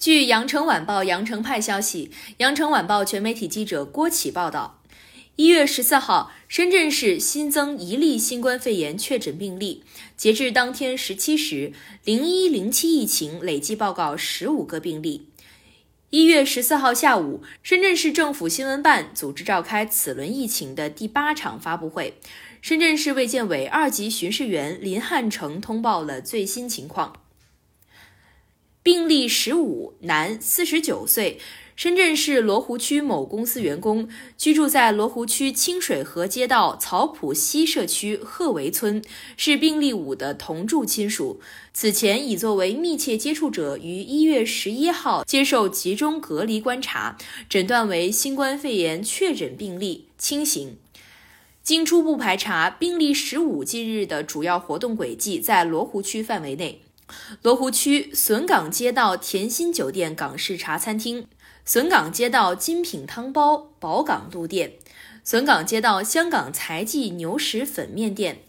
据羊城晚报羊城派消息，羊城晚报全媒体记者郭启报道，一月十四号，深圳市新增一例新冠肺炎确诊病例。截至当天十七时，零一零七疫情累计报告十五个病例。一月十四号下午，深圳市政府新闻办组织召开此轮疫情的第八场发布会。深圳市卫健委二级巡视员林汉成通报了最新情况。病例十五，男，四十九岁，深圳市罗湖区某公司员工，居住在罗湖区清水河街道草埔西社区鹤围村，是病例五的同住亲属。此前已作为密切接触者于一月十一号接受集中隔离观察，诊断为新冠肺炎确诊病例，轻型。经初步排查，病例十五近日的主要活动轨迹在罗湖区范围内。罗湖区笋岗街道甜心酒店港式茶餐厅、笋岗街道精品汤包宝港路店、笋岗街道香港财记牛屎粉面店。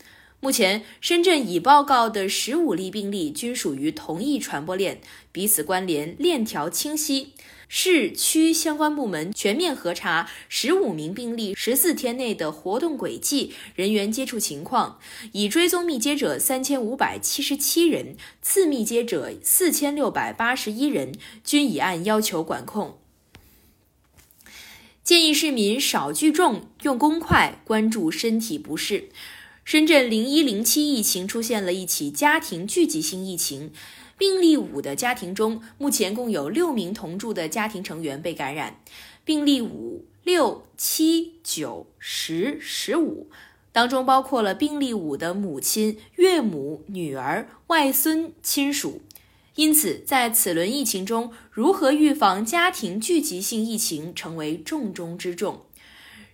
目前，深圳已报告的十五例病例均属于同一传播链，彼此关联链条清晰。市区相关部门全面核查十五名病例十四天内的活动轨迹、人员接触情况，已追踪密接者三千五百七十七人，次密接者四千六百八十一人，均已按要求管控。建议市民少聚众，用公筷，关注身体不适。深圳零一零七疫情出现了一起家庭聚集性疫情，病例五的家庭中，目前共有六名同住的家庭成员被感染。病例五、六、七、九、十、十五当中包括了病例五的母亲、岳母、女儿、外孙亲属。因此，在此轮疫情中，如何预防家庭聚集性疫情成为重中之重。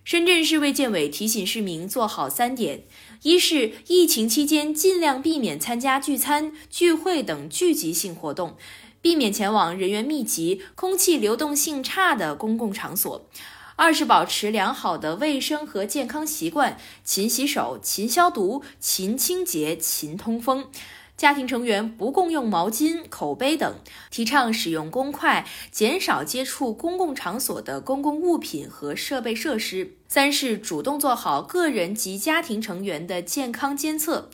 深圳市卫健委提醒市民做好三点：一是疫情期间尽量避免参加聚餐、聚会等聚集性活动，避免前往人员密集、空气流动性差的公共场所；二是保持良好的卫生和健康习惯，勤洗手、勤消毒、勤清洁、勤通风。家庭成员不共用毛巾、口杯等，提倡使用公筷，减少接触公共场所的公共物品和设备设施。三是主动做好个人及家庭成员的健康监测，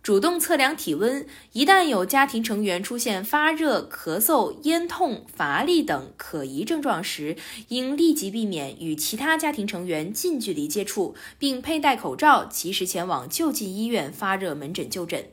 主动测量体温。一旦有家庭成员出现发热、咳嗽、咽痛、乏力等可疑症状时，应立即避免与其他家庭成员近距离接触，并佩戴口罩，及时前往就近医院发热门诊就诊。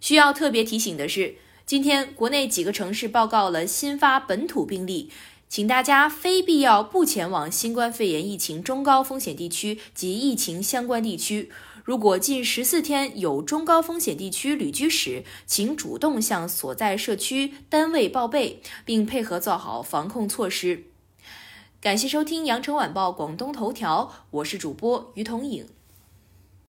需要特别提醒的是，今天国内几个城市报告了新发本土病例，请大家非必要不前往新冠肺炎疫情中高风险地区及疫情相关地区。如果近十四天有中高风险地区旅居史，请主动向所在社区单位报备，并配合做好防控措施。感谢收听羊城晚报广东头条，我是主播于彤颖。